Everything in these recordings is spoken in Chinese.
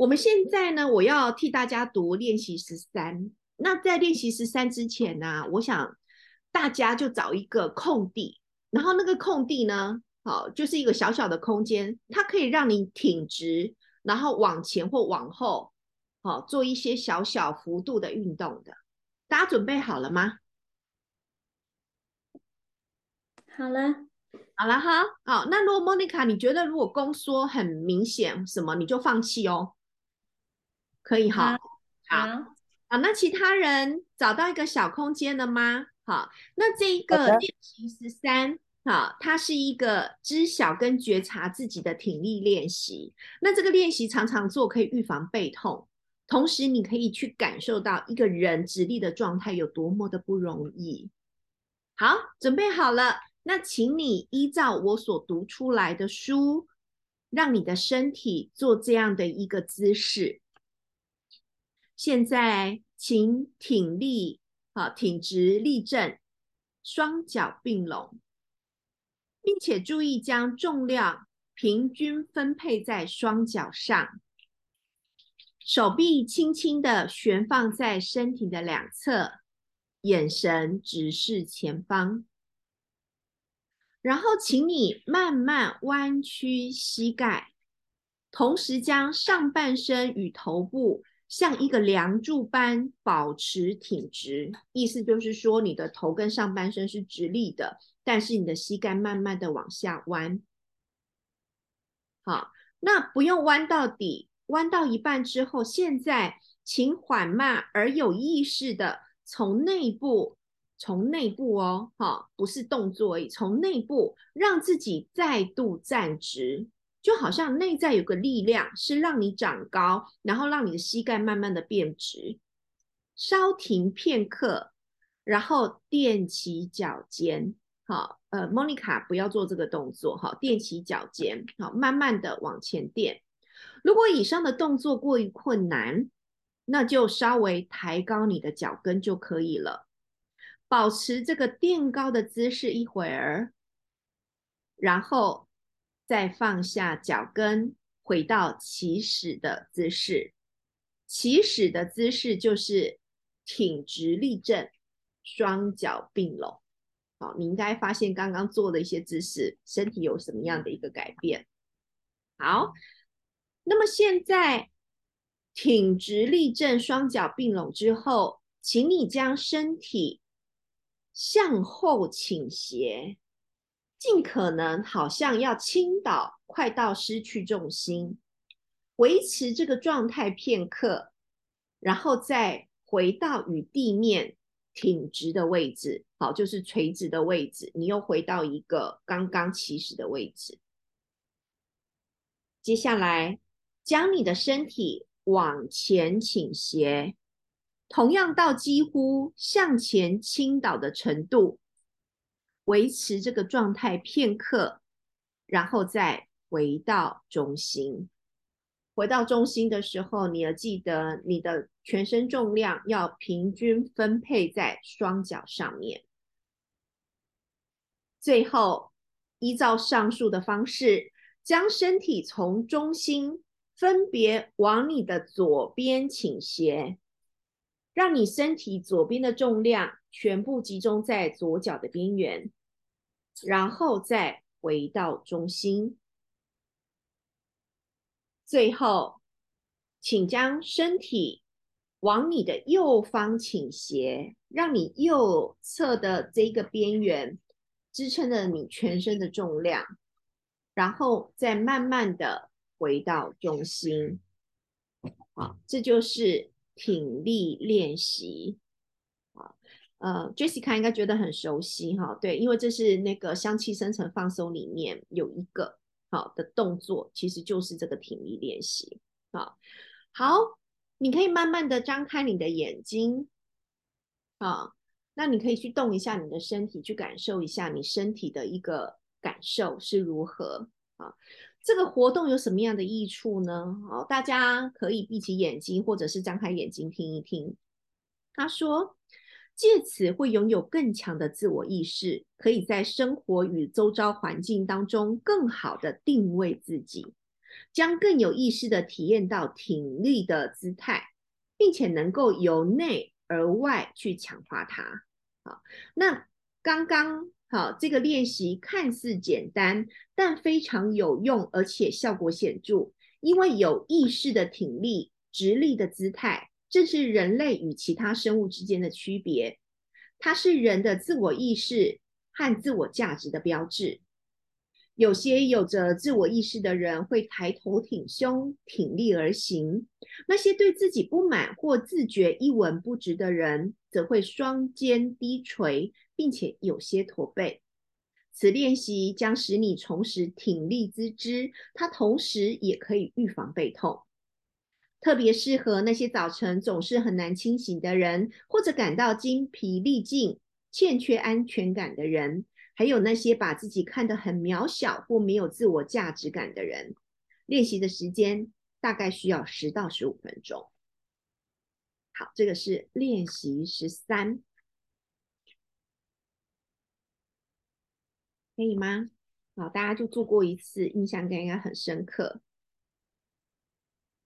我们现在呢，我要替大家读练习十三。那在练习十三之前呢，我想大家就找一个空地，然后那个空地呢，好，就是一个小小的空间，它可以让你挺直，然后往前或往后，好，做一些小小幅度的运动的。大家准备好了吗？好了。好了哈，好，那如果莫妮卡，你觉得如果宫缩很明显，什么你就放弃哦，可以哈，好，好，那其他人找到一个小空间了吗？好，那这一个练习十三，好，它是一个知晓跟觉察自己的挺力练习。那这个练习常常做可以预防背痛，同时你可以去感受到一个人直立的状态有多么的不容易。好，准备好了。那请你依照我所读出来的书，让你的身体做这样的一个姿势。现在，请挺立，好，挺直立正，双脚并拢，并且注意将重量平均分配在双脚上，手臂轻轻的悬放在身体的两侧，眼神直视前方。然后，请你慢慢弯曲膝盖，同时将上半身与头部像一个梁柱般保持挺直。意思就是说，你的头跟上半身是直立的，但是你的膝盖慢慢的往下弯。好，那不用弯到底，弯到一半之后，现在请缓慢而有意识的从内部。从内部哦，哈，不是动作，从内部让自己再度站直，就好像内在有个力量是让你长高，然后让你的膝盖慢慢的变直。稍停片刻，然后踮起脚尖，好，呃，莫妮卡不要做这个动作，哈，踮起脚尖，好，慢慢的往前垫。如果以上的动作过于困难，那就稍微抬高你的脚跟就可以了。保持这个垫高的姿势一会儿，然后再放下脚跟，回到起始的姿势。起始的姿势就是挺直立正，双脚并拢。好，你应该发现刚刚做的一些姿势，身体有什么样的一个改变？好，那么现在挺直立正，双脚并拢之后，请你将身体。向后倾斜，尽可能好像要倾倒，快到失去重心，维持这个状态片刻，然后再回到与地面挺直的位置，好，就是垂直的位置，你又回到一个刚刚起始的位置。接下来，将你的身体往前倾斜。同样到几乎向前倾倒的程度，维持这个状态片刻，然后再回到中心。回到中心的时候，你要记得你的全身重量要平均分配在双脚上面。最后，依照上述的方式，将身体从中心分别往你的左边倾斜。让你身体左边的重量全部集中在左脚的边缘，然后再回到中心。最后，请将身体往你的右方倾斜，让你右侧的这个边缘支撑着你全身的重量，然后再慢慢的回到中心。好，这就是。挺立练习，啊，呃，Jessica 应该觉得很熟悉哈，对，因为这是那个香气生成放松里面有一个好的动作，其实就是这个挺立练习，好，好，你可以慢慢的张开你的眼睛，啊，那你可以去动一下你的身体，去感受一下你身体的一个感受是如何，啊。这个活动有什么样的益处呢？好，大家可以闭起眼睛，或者是张开眼睛听一听。他说，借此会拥有更强的自我意识，可以在生活与周遭环境当中更好的定位自己，将更有意识的体验到挺立的姿态，并且能够由内而外去强化它。好，那刚刚好这个练习看似简单，但非常有用，而且效果显著。因为有意识的挺立、直立的姿态，正是人类与其他生物之间的区别。它是人的自我意识和自我价值的标志。有些有着自我意识的人会抬头挺胸、挺立而行；那些对自己不满或自觉一文不值的人，则会双肩低垂，并且有些驼背。此练习将使你重拾挺立姿姿，它同时也可以预防背痛，特别适合那些早晨总是很难清醒的人，或者感到精疲力尽、欠缺安全感的人。还有那些把自己看得很渺小或没有自我价值感的人，练习的时间大概需要十到十五分钟。好，这个是练习十三，可以吗？好，大家就做过一次，印象应该很深刻。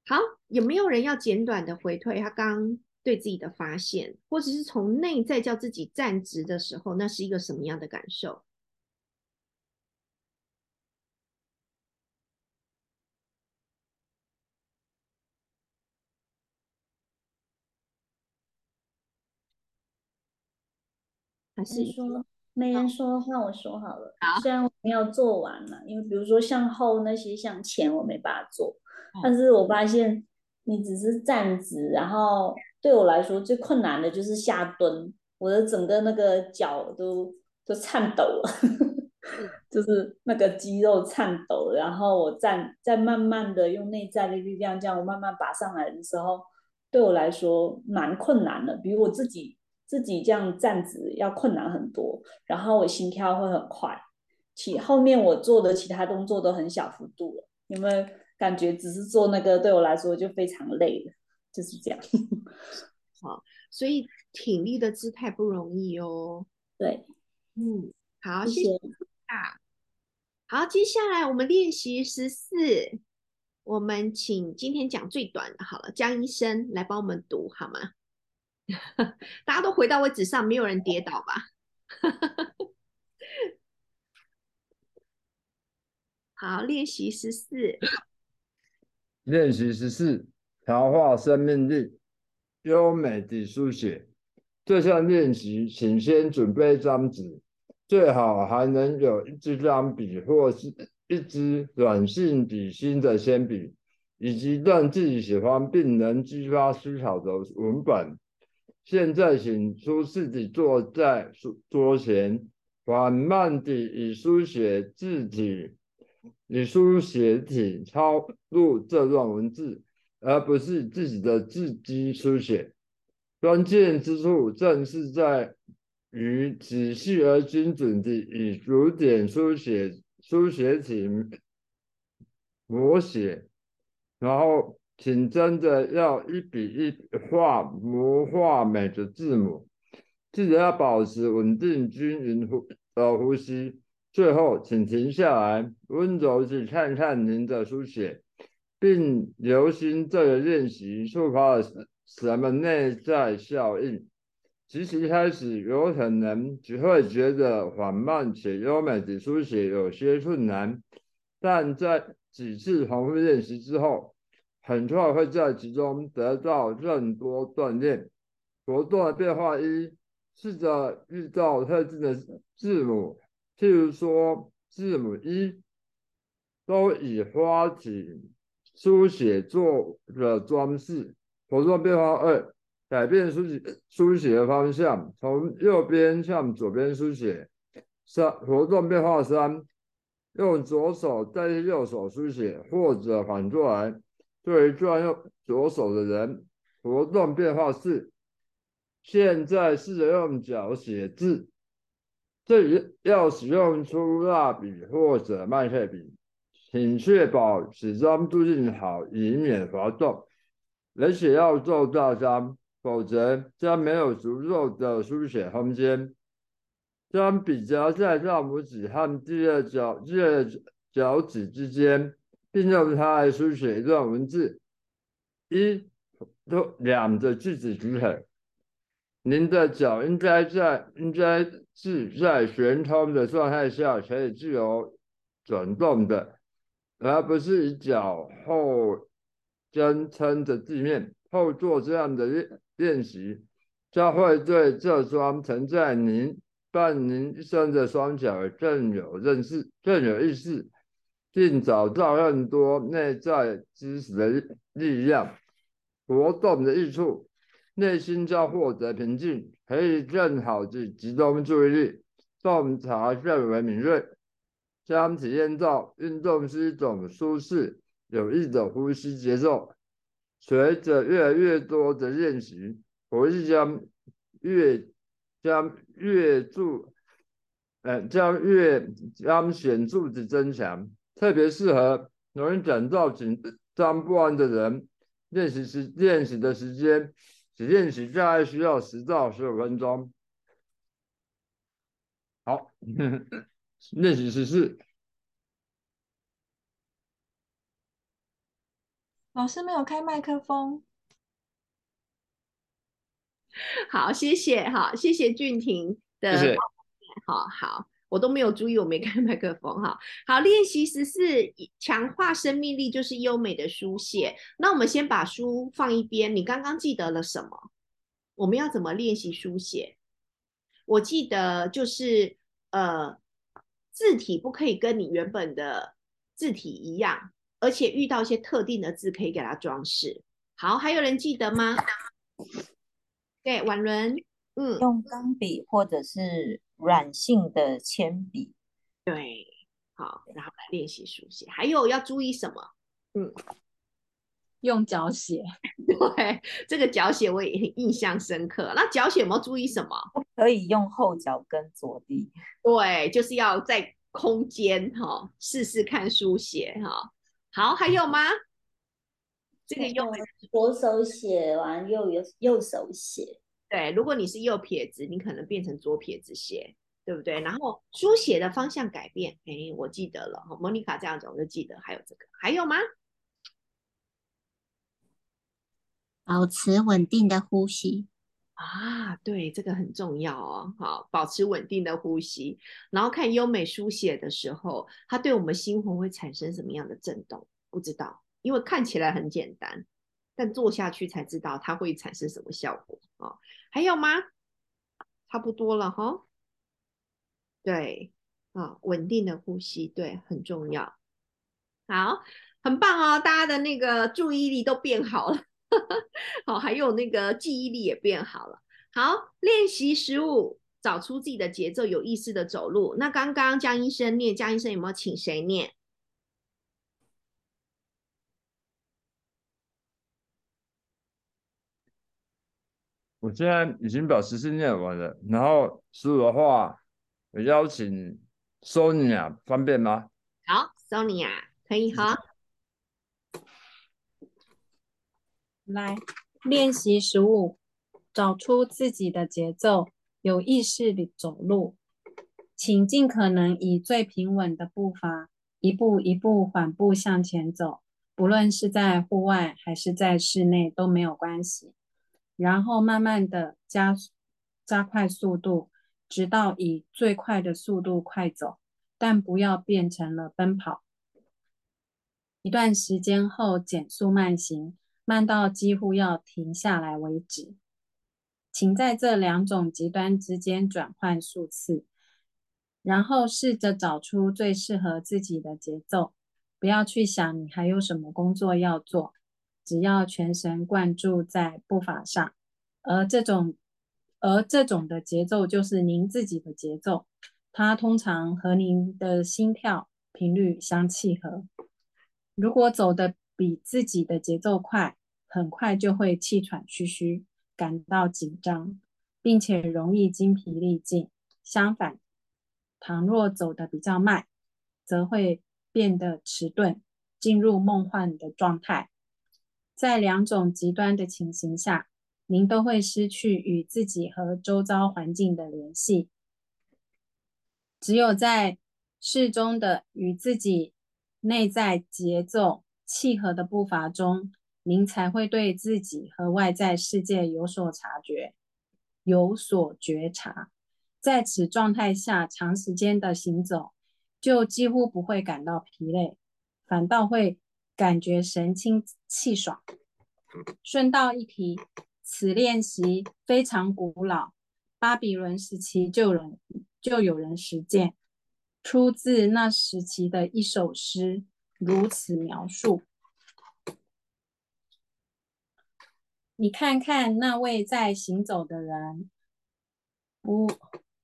好，有没有人要简短的回退？他刚。对自己的发现，或者是从内在叫自己站直的时候，那是一个什么样的感受？还是说没人说，的话我说好了。虽然我没有做完了，因为比如说向后那些向前我没办法做，但是我发现你只是站直，然后。对我来说最困难的就是下蹲，我的整个那个脚都都颤抖了，就是那个肌肉颤抖。然后我站再慢慢的用内在的力量，这样我慢慢拔上来的时候，对我来说蛮困难的，比如我自己自己这样站直要困难很多。然后我心跳会很快，其后面我做的其他动作都很小幅度了。有没有感觉？只是做那个对我来说就非常累了。就是这样，好，所以挺立的姿态不容易哦。对，嗯，好，谢谢啊。好，接下来我们练习十四，我们请今天讲最短的，好了，江医生来帮我们读好吗？大家都回到位置上，没有人跌倒吧？好，练习十四，练习十四。调化生命力，优美的书写。这项练习，请先准备一张纸，最好还能有一支钢笔或是一支软性笔芯的铅笔，以及让自己喜欢并能激发思考的文本。现在，请出自己坐在书桌前，缓慢地以书写字体，以书写体抄录这段文字。而不是自己的字迹书写，关键之处正是在于仔细而精准地以逐点书写书写体摹写，然后请真的要一笔一画模画美的字母，记得要保持稳定均匀呼的呼吸，最后请停下来，温柔地看看您的书写。并留心这个练习触发了什么内在效应。其实一开始有可能只会觉得缓慢且优美的书写有些困难，但在几次重复练习之后，很快会在其中得到更多锻炼。活动的变化一：试着遇到特定的字母，譬如说字母一，都以花体。书写做的装饰。活动变化二：改变书写书写的方向，从右边向左边书写。三、活动变化三：用左手代替右手书写，或者反过来。对于专用左手的人，活动变化四：现在试着用脚写字。这里要使用粗蜡笔或者麦克笔。请确保纸张固定好，以免滑动，而且要做大张，否则将没有足够的书写空间。将笔夹在大拇指和第二脚第二脚趾之间，并用它来书写一段文字。一，都两个句子组成。您的脚应该在应该是在悬空的状态下可以自由转动的，而不是以脚后跟撑着地面。后做这样的练练习，将会对这双承载您伴您一生的双脚更有认识、更有意识，并找到更多内在知识的力量。活动的益处，内心将获得平静，可以更好的集中注意力，洞察更为敏锐，将体验到运动是一种舒适有益的呼吸节奏。随着越来越多的练习，我是将越将越注，呃，将越将显著的增强，特别适合容易感到紧张不安的人。练习时练习的时间，只练习大概需要十到十五分钟。好，练习十四。老师没有开麦克风。好，谢谢，好，谢谢俊廷的，好好。我都没有注意，我没开麦克风哈。好，练习十四，强化生命力就是优美的书写。那我们先把书放一边。你刚刚记得了什么？我们要怎么练习书写？我记得就是呃，字体不可以跟你原本的字体一样，而且遇到一些特定的字可以给它装饰。好，还有人记得吗？对，婉伦，嗯，用钢笔或者是。软性的铅笔，对，好，然后来练习书写。还有要注意什么？嗯，用脚写。对，这个脚写我也印象深刻。那脚写有没有注意什么？可以用后脚跟着地。对，就是要在空间哈，试试看书写哈。好，还有吗？这个用左手写完，右右右手写。对，如果你是右撇子，你可能变成左撇子写，对不对？然后书写的方向改变，哎，我记得了，莫妮卡这样子我就记得。还有这个，还有吗？保持稳定的呼吸啊，对，这个很重要哦。好，保持稳定的呼吸，然后看优美书写的时候，它对我们心魂会产生什么样的震动？不知道，因为看起来很简单。但做下去才知道它会产生什么效果啊？还有吗？差不多了哈。对啊，稳定的呼吸，对，很重要。好，很棒哦，大家的那个注意力都变好了，好，还有那个记忆力也变好了。好，练习十五，找出自己的节奏，有意识的走路。那刚刚江医生念，江医生有没有请谁念？我现在已经把十四念完了，然后十五的话，我邀请 Sonia 方便吗？好，Sonia 可以哈。来练习十五，找出自己的节奏，有意识地走路，请尽可能以最平稳的步伐，一步一步缓步向前走，不论是在户外还是在室内都没有关系。然后慢慢的加加快速度，直到以最快的速度快走，但不要变成了奔跑。一段时间后减速慢行，慢到几乎要停下来为止。请在这两种极端之间转换数次，然后试着找出最适合自己的节奏。不要去想你还有什么工作要做。只要全神贯注在步伐上，而这种而这种的节奏就是您自己的节奏，它通常和您的心跳频率相契合。如果走的比自己的节奏快，很快就会气喘吁吁，感到紧张，并且容易精疲力尽。相反，倘若走的比较慢，则会变得迟钝，进入梦幻的状态。在两种极端的情形下，您都会失去与自己和周遭环境的联系。只有在适中的与自己内在节奏契合的步伐中，您才会对自己和外在世界有所察觉，有所觉察。在此状态下，长时间的行走，就几乎不会感到疲累，反倒会感觉神清气爽。顺道一提，此练习非常古老，巴比伦时期就人就有人实践。出自那时期的一首诗，如此描述：你看看那位在行走的人，不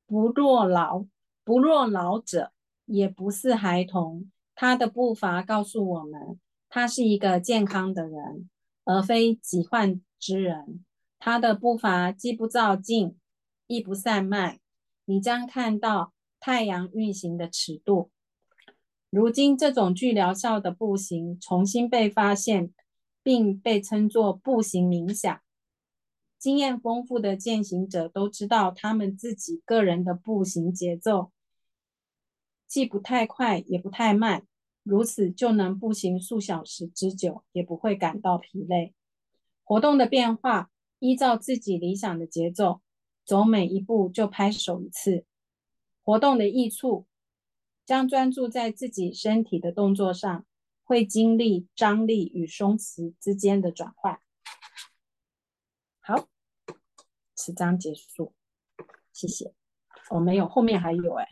不若老不若老者，也不是孩童。他的步伐告诉我们，他是一个健康的人，而非疾患之人。他的步伐既不躁进，亦不散漫。你将看到。太阳运行的尺度，如今这种具疗效的步行重新被发现，并被称作步行冥想。经验丰富的践行者都知道，他们自己个人的步行节奏既不太快，也不太慢，如此就能步行数小时之久，也不会感到疲累。活动的变化，依照自己理想的节奏，走每一步就拍手一次。活动的益处，将专注在自己身体的动作上，会经历张力与松弛之间的转换。好，此章结束，谢谢。我没有，后面还有哎，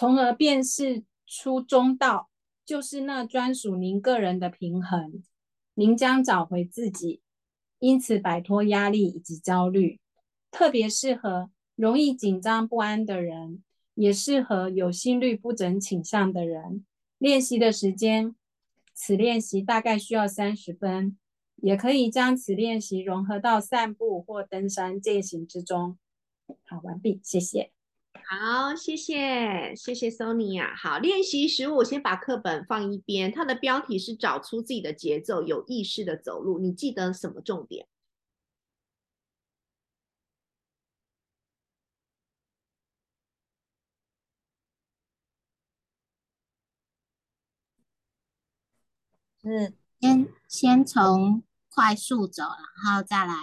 从而辨识出中道，就是那专属您个人的平衡，您将找回自己，因此摆脱压力以及焦虑，特别适合。容易紧张不安的人，也适合有心律不整倾向的人练习的时间。此练习大概需要三十分，也可以将此练习融合到散步或登山践行之中。好，完毕，谢谢。好，谢谢，谢谢 Sonia。好，练习十五，先把课本放一边。它的标题是找出自己的节奏，有意识的走路。你记得什么重点？是先先从快速走，然后再来，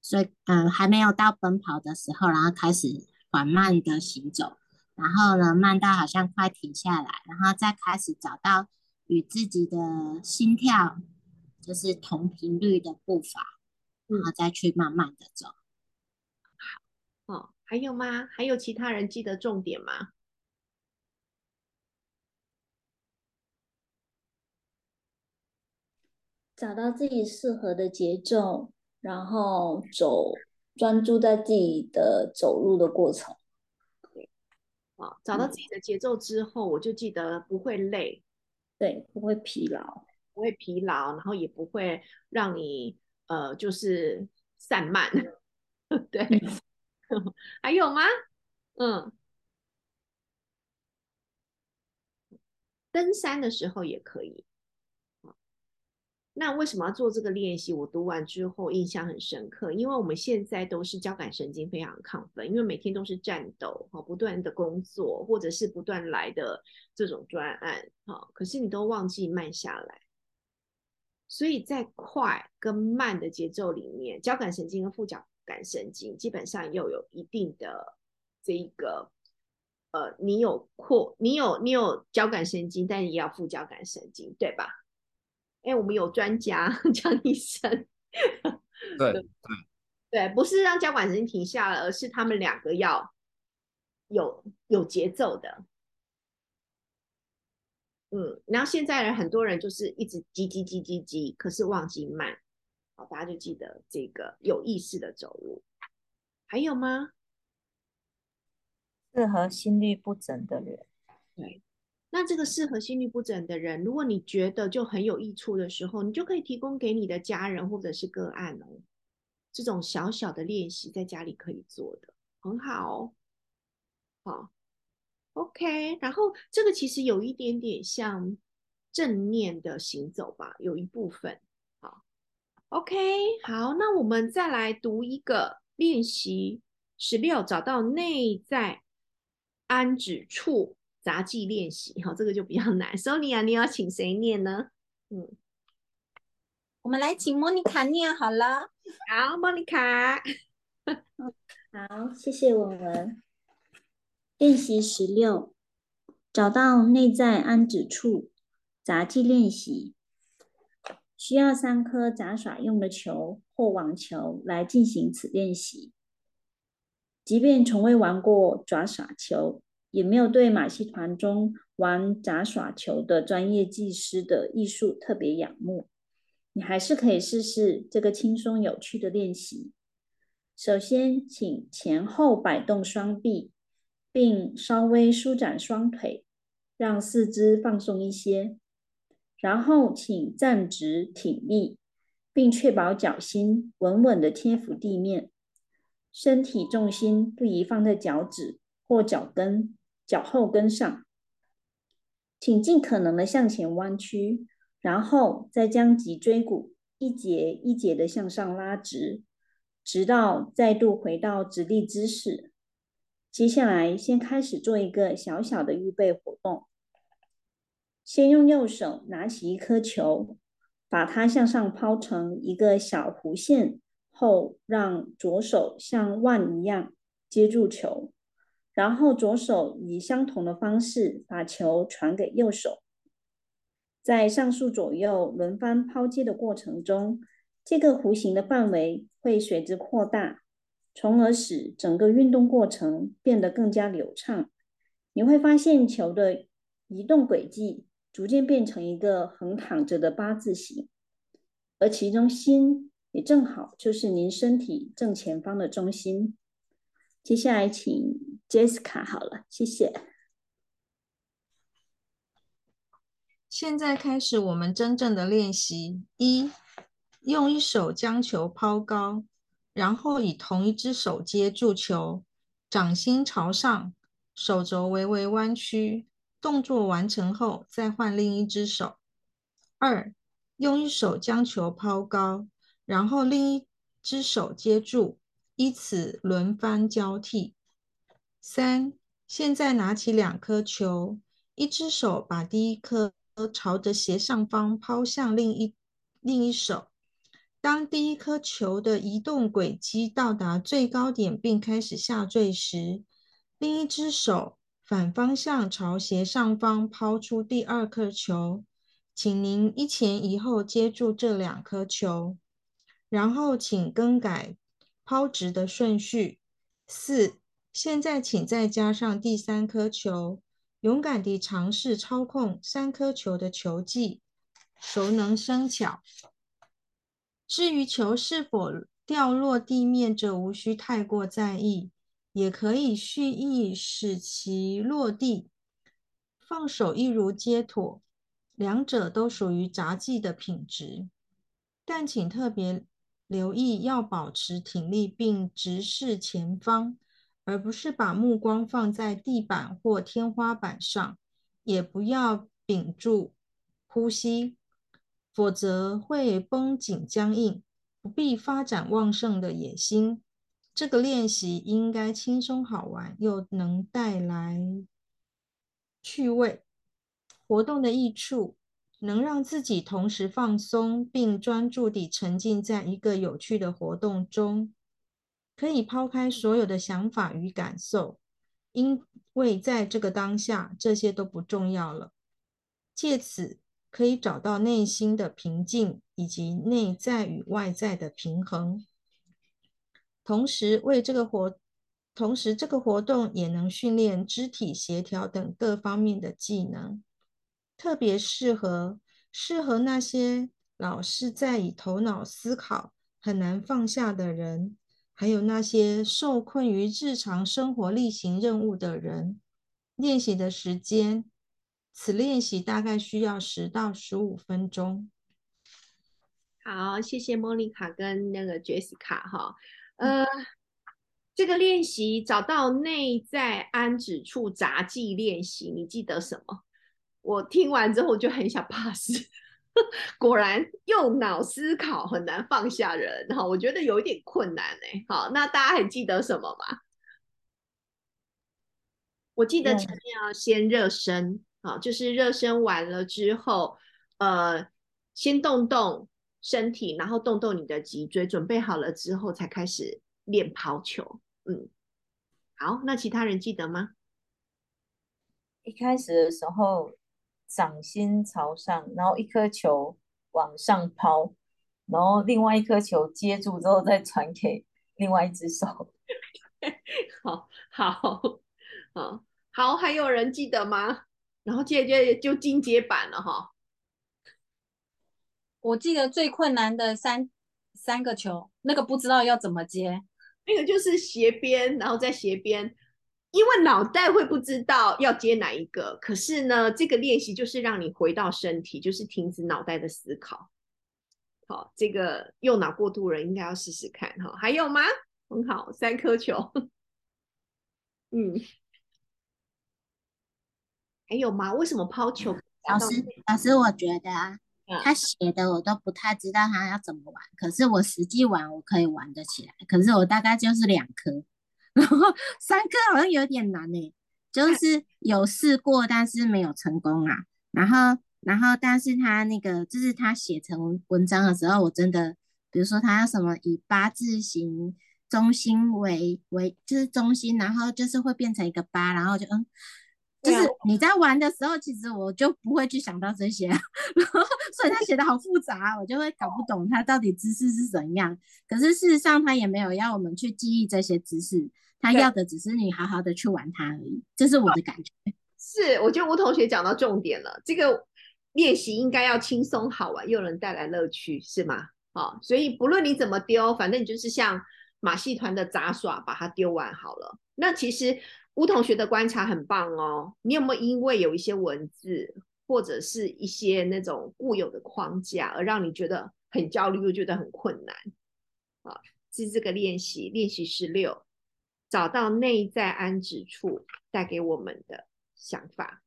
所以嗯，还没有到奔跑的时候，然后开始缓慢的行走，然后呢，慢到好像快停下来，然后再开始找到与自己的心跳就是同频率的步伐，然后再去慢慢的走。好，哦，还有吗？还有其他人记得重点吗？找到自己适合的节奏，然后走，专注在自己的走路的过程。对，啊，找到自己的节奏之后，我就记得不会累，对，不会疲劳，不会疲劳，然后也不会让你呃，就是散漫。对，还有吗？嗯，登山的时候也可以。那为什么要做这个练习？我读完之后印象很深刻，因为我们现在都是交感神经非常亢奋，因为每天都是战斗，哈，不断的工作或者是不断来的这种专案，哈，可是你都忘记慢下来，所以在快跟慢的节奏里面，交感神经跟副交感神经基本上又有一定的这一个，呃，你有扩，你有你有交感神经，但也要副交感神经，对吧？哎，我们有专家 江医生，对对对，不是让交管神经停下了，而是他们两个要有有节奏的。嗯，然后现在人很多人就是一直急急急急急，可是忘记慢。好，大家就记得这个有意识的走路。还有吗？适合心律不整的人。对。那这个适合心律不整的人，如果你觉得就很有益处的时候，你就可以提供给你的家人或者是个案哦。这种小小的练习在家里可以做的很好哦，好，OK。然后这个其实有一点点像正念的行走吧，有一部分。好，OK，好，那我们再来读一个练习十六，找到内在安止处。杂技练习，哈，这个就比较难。Sonia，你要请谁念呢？嗯，我们来请莫妮卡念好了。好，莫妮卡。好，谢谢我们。练习十六，找到内在安止处，杂技练习。需要三颗杂耍用的球或网球来进行此练习。即便从未玩过杂耍球，也没有对马戏团中玩杂耍球的专业技师的艺术特别仰慕，你还是可以试试这个轻松有趣的练习。首先，请前后摆动双臂，并稍微舒展双腿，让四肢放松一些。然后，请站直挺立，并确保脚心稳稳的贴服地面，身体重心不宜放在脚趾或脚跟、脚后跟上。请尽可能的向前弯曲，然后再将脊椎骨一节一节的向上拉直，直到再度回到直立姿势。接下来，先开始做一个小小的预备活动。先用右手拿起一颗球，把它向上抛成一个小弧线，后让左手像腕一样接住球，然后左手以相同的方式把球传给右手。在上述左右轮番抛接的过程中，这个弧形的范围会随之扩大，从而使整个运动过程变得更加流畅。你会发现球的移动轨迹。逐渐变成一个横躺着的八字形，而其中心也正好就是您身体正前方的中心。接下来请 Jessica 好了，谢谢。现在开始我们真正的练习：一，用一手将球抛高，然后以同一只手接住球，掌心朝上，手肘微微弯曲。动作完成后，再换另一只手。二，用一手将球抛高，然后另一只手接住，依此轮番交替。三，现在拿起两颗球，一只手把第一颗朝着斜上方抛向另一另一手。当第一颗球的移动轨迹到达最高点并开始下坠时，另一只手。反方向朝斜上方抛出第二颗球，请您一前一后接住这两颗球，然后请更改抛掷的顺序。四，现在请再加上第三颗球，勇敢地尝试操控三颗球的球技，熟能生巧。至于球是否掉落地面，则无需太过在意。也可以蓄意使其落地，放手一如皆妥，两者都属于杂技的品质。但请特别留意，要保持挺立并直视前方，而不是把目光放在地板或天花板上，也不要屏住呼吸，否则会绷紧僵硬，不必发展旺盛的野心。这个练习应该轻松好玩，又能带来趣味。活动的益处能让自己同时放松，并专注地沉浸在一个有趣的活动中，可以抛开所有的想法与感受，因为在这个当下，这些都不重要了。借此可以找到内心的平静，以及内在与外在的平衡。同时，为这个活，同时这个活动也能训练肢体协调等各方面的技能，特别适合适合那些老是在以头脑思考、很难放下的人，还有那些受困于日常生活例行任务的人。练习的时间，此练习大概需要十到十五分钟。好，谢谢莫妮卡跟那个杰西卡哈。呃，这个练习找到内在安止处杂技练习，你记得什么？我听完之后就很想 pass。果然用脑思考很难放下人哈，我觉得有一点困难哎。好，那大家还记得什么吗？我记得前面要先热身好，就是热身完了之后，呃，先动动身体，然后动动你的脊椎，准备好了之后才开始练抛球。嗯，好，那其他人记得吗？一开始的时候，掌心朝上，然后一颗球往上抛，然后另外一颗球接住之后再传给另外一只手。好好好好，还有人记得吗？然后接着就进阶版了哈。我记得最困难的三三个球，那个不知道要怎么接，那个就是斜边，然后再斜边，因为脑袋会不知道要接哪一个。可是呢，这个练习就是让你回到身体，就是停止脑袋的思考。好，这个右脑过度人应该要试试看哈。还有吗？很好，三颗球。嗯，还有吗？为什么抛球？老师，老师，我觉得啊，他写的我都不太知道他要怎么玩，可是我实际玩我可以玩得起来。可是我大概就是两颗，然后三颗好像有点难呢。就是有试过，但是没有成功啊。然后，然后，但是他那个就是他写成文章的时候，我真的，比如说他要什么以八字形。中心为为就是中心，然后就是会变成一个八，然后就嗯，就是你在玩的时候，其实我就不会去想到这些，然后所以他写的好复杂，我就会搞不懂他到底姿势是怎样。可是事实上他也没有要我们去记忆这些姿势，他要的只是你好好的去玩它而已。这是我的感觉。是，我觉得吴同学讲到重点了，这个练习应该要轻松好玩，又能带来乐趣，是吗？好，所以不论你怎么丢，反正你就是像。马戏团的杂耍，把它丢完好了。那其实吴同学的观察很棒哦。你有没有因为有一些文字或者是一些那种固有的框架，而让你觉得很焦虑，又觉得很困难？啊，是这个练习，练习十六，找到内在安置处带给我们的想法。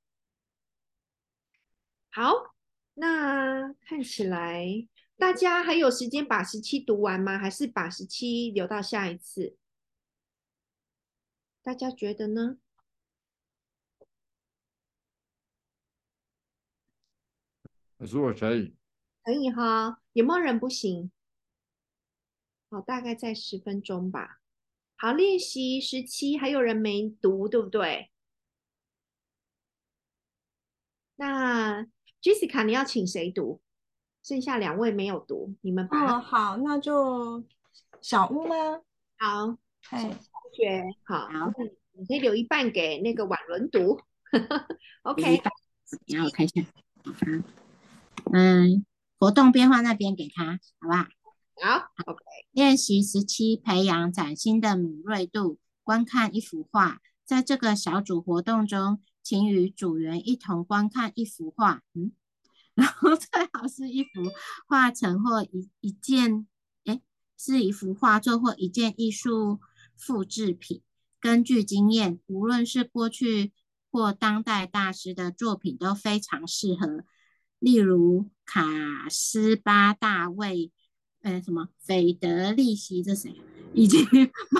好，那看起来。大家还有时间把十七读完吗？还是把十七留到下一次？大家觉得呢？可是我可以，可以哈。有没有人不行？好，大概在十分钟吧。好，练习十七，还有人没读，对不对？那 Jessica，你要请谁读？剩下两位没有读，你们哦，好，那就小屋吗？好，哎，同学，好，你可以留一半给那个婉伦读。OK，然后我看一下，嗯，活动变化那边给他，好不好？好，OK。练习时期，培养崭新的敏锐度，观看一幅画。在这个小组活动中，请与组员一同观看一幅画。嗯。然后最好是一幅画成或一一件，哎，是一幅画作或一件艺术复制品。根据经验，无论是过去或当代大师的作品都非常适合。例如卡斯巴大卫，哎，什么斐德利希这谁？以及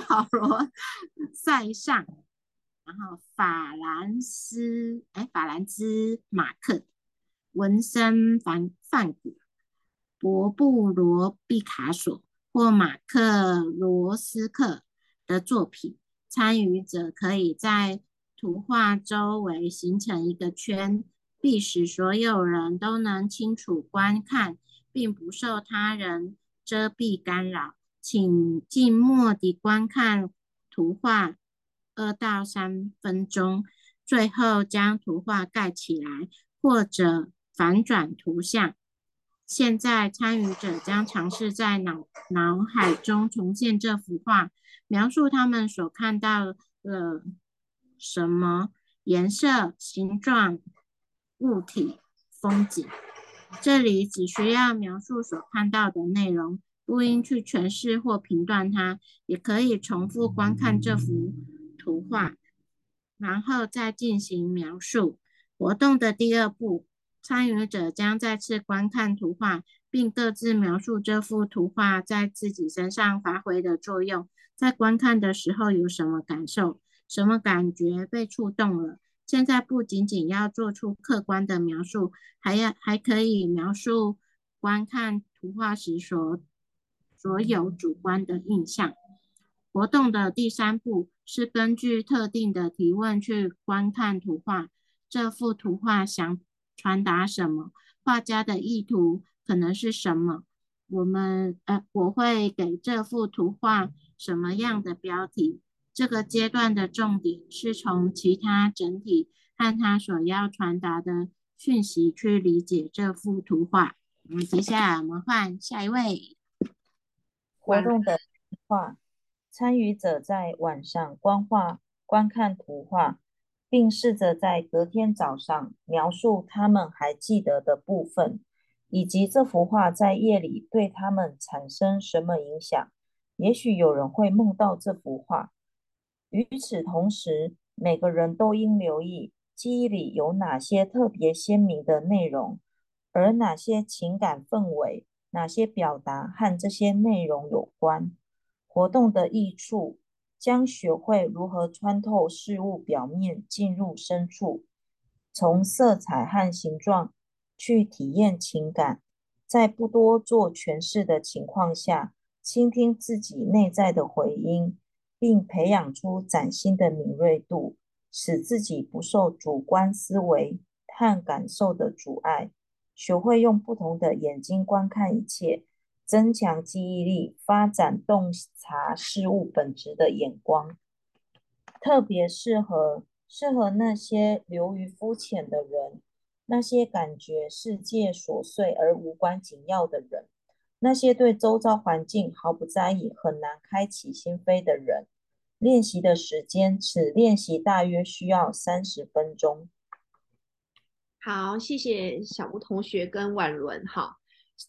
保罗塞尚，然后法兰斯，哎，法兰兹马克。文森梵梵谷、博布罗毕卡索或马克罗斯克的作品，参与者可以在图画周围形成一个圈，必使所有人都能清楚观看，并不受他人遮蔽干扰。请静默地观看图画二到三分钟，最后将图画盖起来，或者。反转图像。现在，参与者将尝试在脑脑海中重现这幅画，描述他们所看到了什么颜色、形状、物体、风景。这里只需要描述所看到的内容，不应去诠释或评断它。也可以重复观看这幅图画，然后再进行描述。活动的第二步。参与者将再次观看图画，并各自描述这幅图画在自己身上发挥的作用。在观看的时候有什么感受？什么感觉被触动了。现在不仅仅要做出客观的描述，还要还可以描述观看图画时所所有主观的印象。活动的第三步是根据特定的提问去观看图画。这幅图画想传达什么？画家的意图可能是什么？我们呃，我会给这幅图画什么样的标题？这个阶段的重点是从其他整体和他所要传达的讯息去理解这幅图画。我们接下来我们换下一位活动的画，参与者在晚上观画观看图画，并试着在隔天早上描述他们还记得的部分，以及这幅画在夜里对他们产生什么影响。也许有人会梦到这幅画。与此同时，每个人都应留意记忆里有哪些特别鲜明的内容，而哪些情感氛围、哪些表达和这些内容有关。活动的益处将学会如何穿透事物表面，进入深处，从色彩和形状去体验情感，在不多做诠释的情况下，倾听自己内在的回音。并培养出崭新的敏锐度，使自己不受主观思维和感受的阻碍，学会用不同的眼睛观看一切，增强记忆力，发展洞察事物本质的眼光。特别适合适合那些流于肤浅的人，那些感觉世界琐碎而无关紧要的人，那些对周遭环境毫不在意、很难开启心扉的人。练习的时间，此练习大约需要三十分钟。好，谢谢小吴同学跟婉伦。哈，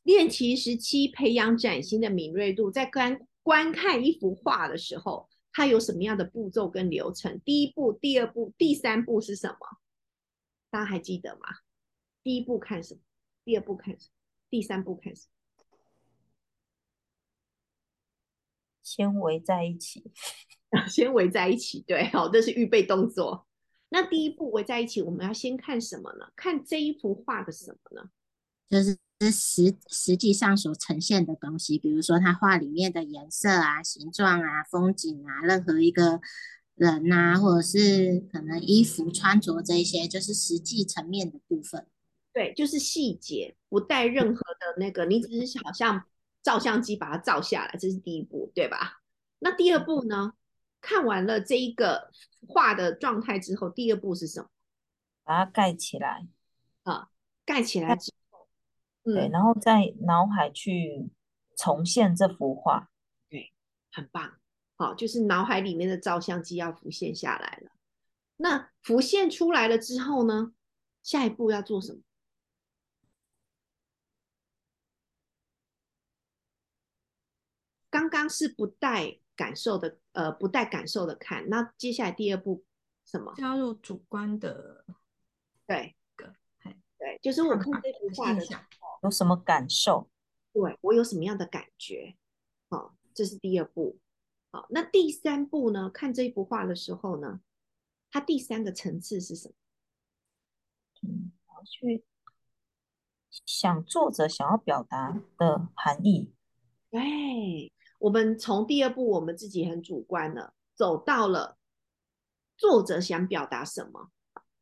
练习时期培养崭新的敏锐度，在观观看一幅画的时候，它有什么样的步骤跟流程？第一步、第二步、第三步是什么？大家还记得吗？第一步看什么？第二步看什么？第三步看什么？先围在一起。先围在一起，对，好，这是预备动作。那第一步围在一起，我们要先看什么呢？看这一幅画的什么呢？就是实实际上所呈现的东西，比如说他画里面的颜色啊、形状啊、风景啊，任何一个人呐，或者是可能衣服穿着这些，就是实际层面的部分。对，就是细节，不带任何的那个，你只是好像照相机把它照下来，这是第一步，对吧？那第二步呢？看完了这一个画的状态之后，第二步是什么？把它盖起来啊，盖起来之后，对，然后在脑海去重现这幅画，对，很棒，好，就是脑海里面的照相机要浮现下来了。那浮现出来了之后呢？下一步要做什么？刚刚是不带。感受的，呃，不带感受的看。那接下来第二步什么？加入主观的，对，对，就是我看这幅画的时候有什么感受？对我有什么样的感觉？好，这是第二步。好，那第三步呢？看这幅画的时候呢，它第三个层次是什么？嗯，去想作者想要表达的含义。对。我们从第二步，我们自己很主观了，走到了作者想表达什么，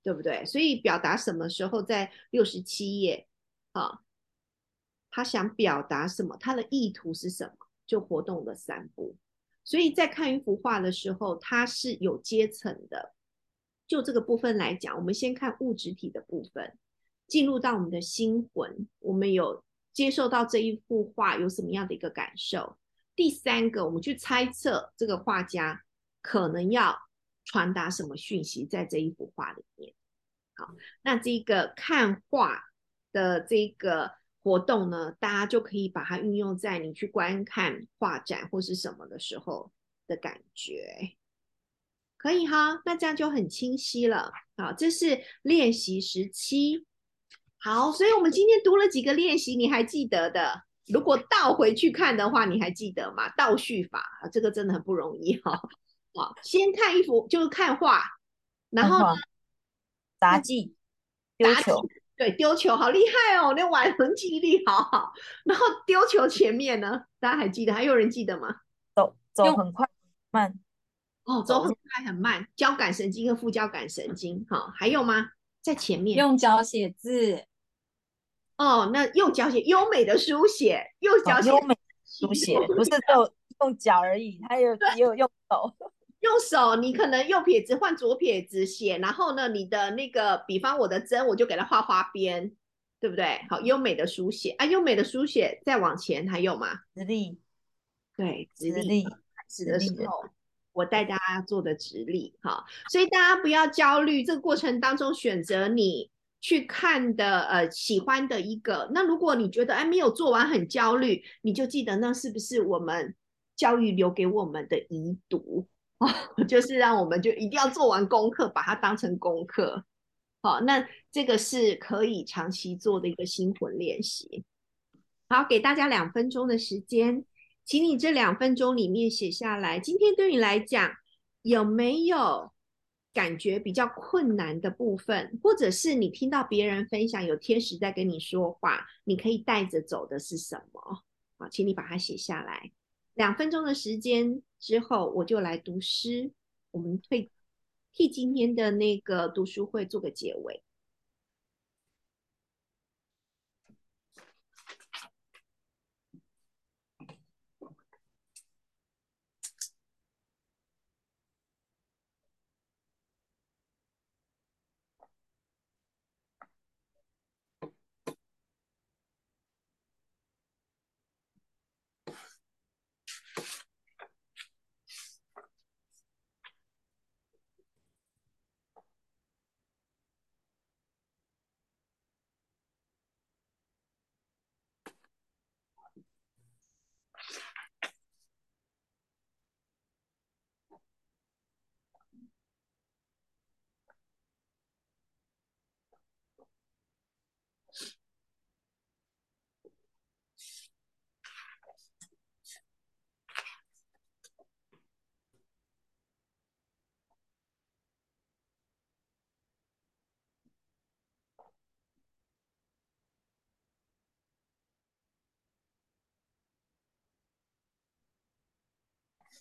对不对？所以表达什么时候在六十七页啊？他想表达什么？他的意图是什么？就活动的三步。所以在看一幅画的时候，它是有阶层的。就这个部分来讲，我们先看物质体的部分，进入到我们的心魂，我们有接受到这一幅画有什么样的一个感受？第三个，我们去猜测这个画家可能要传达什么讯息在这一幅画里面。好，那这个看画的这个活动呢，大家就可以把它运用在你去观看画展或是什么的时候的感觉，可以哈。那这样就很清晰了。好，这是练习十七。好，所以我们今天读了几个练习，你还记得的？如果倒回去看的话，你还记得吗？倒叙法啊，这个真的很不容易哈。啊，先看一幅就是看画，然后呢，杂技丢球，对，丢球好厉害哦，那玩人记忆力好好。然后丢球前面呢，大家还记得？还有人记得吗？走走很快慢，哦，走很快很慢，交感神经和副交感神经，好，还有吗？在前面用脚写字。哦，那用脚写优美的书写，用脚写优美书写，不是就用脚而已，他有也有用手。用手，你可能右撇子换左撇子写，然后呢，你的那个，比方我的针，我就给它画花边，对不对？好，优美的书写啊，优美的书写，再往前还有吗？直立，对，直立，直的时候，我带大家做的直立，好，所以大家不要焦虑，这个过程当中选择你去看的，呃，喜欢的一个。那如果你觉得哎没有做完很焦虑，你就记得那是不是我们教育留给我们的遗毒？就是让我们就一定要做完功课，把它当成功课。好，那这个是可以长期做的一个心魂练习。好，给大家两分钟的时间，请你这两分钟里面写下来，今天对你来讲有没有感觉比较困难的部分，或者是你听到别人分享有天使在跟你说话，你可以带着走的是什么？好，请你把它写下来。两分钟的时间之后，我就来读诗。我们会替今天的那个读书会做个结尾。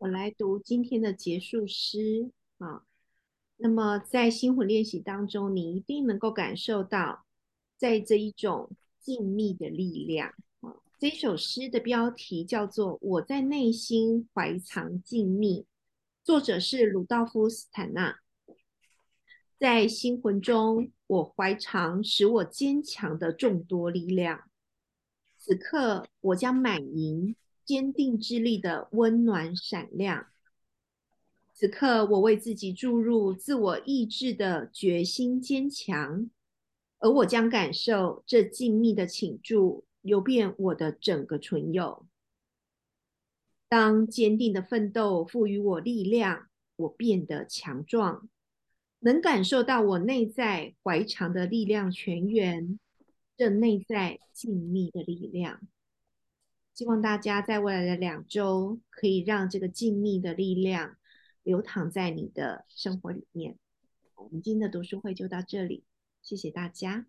我来读今天的结束诗啊。那么在心魂练习当中，你一定能够感受到，在这一种静谧的力量啊。这首诗的标题叫做《我在内心怀藏静谧》，作者是鲁道夫·斯坦纳。在心魂中，我怀藏使我坚强的众多力量。此刻，我将满盈。坚定之力的温暖闪亮。此刻，我为自己注入自我意志的决心坚强，而我将感受这静谧的倾注流遍我的整个唇釉。当坚定的奋斗赋予我力量，我变得强壮，能感受到我内在怀藏的力量泉源，这内在静谧的力量。希望大家在未来的两周，可以让这个静谧的力量流淌在你的生活里面。我们今天的读书会就到这里，谢谢大家。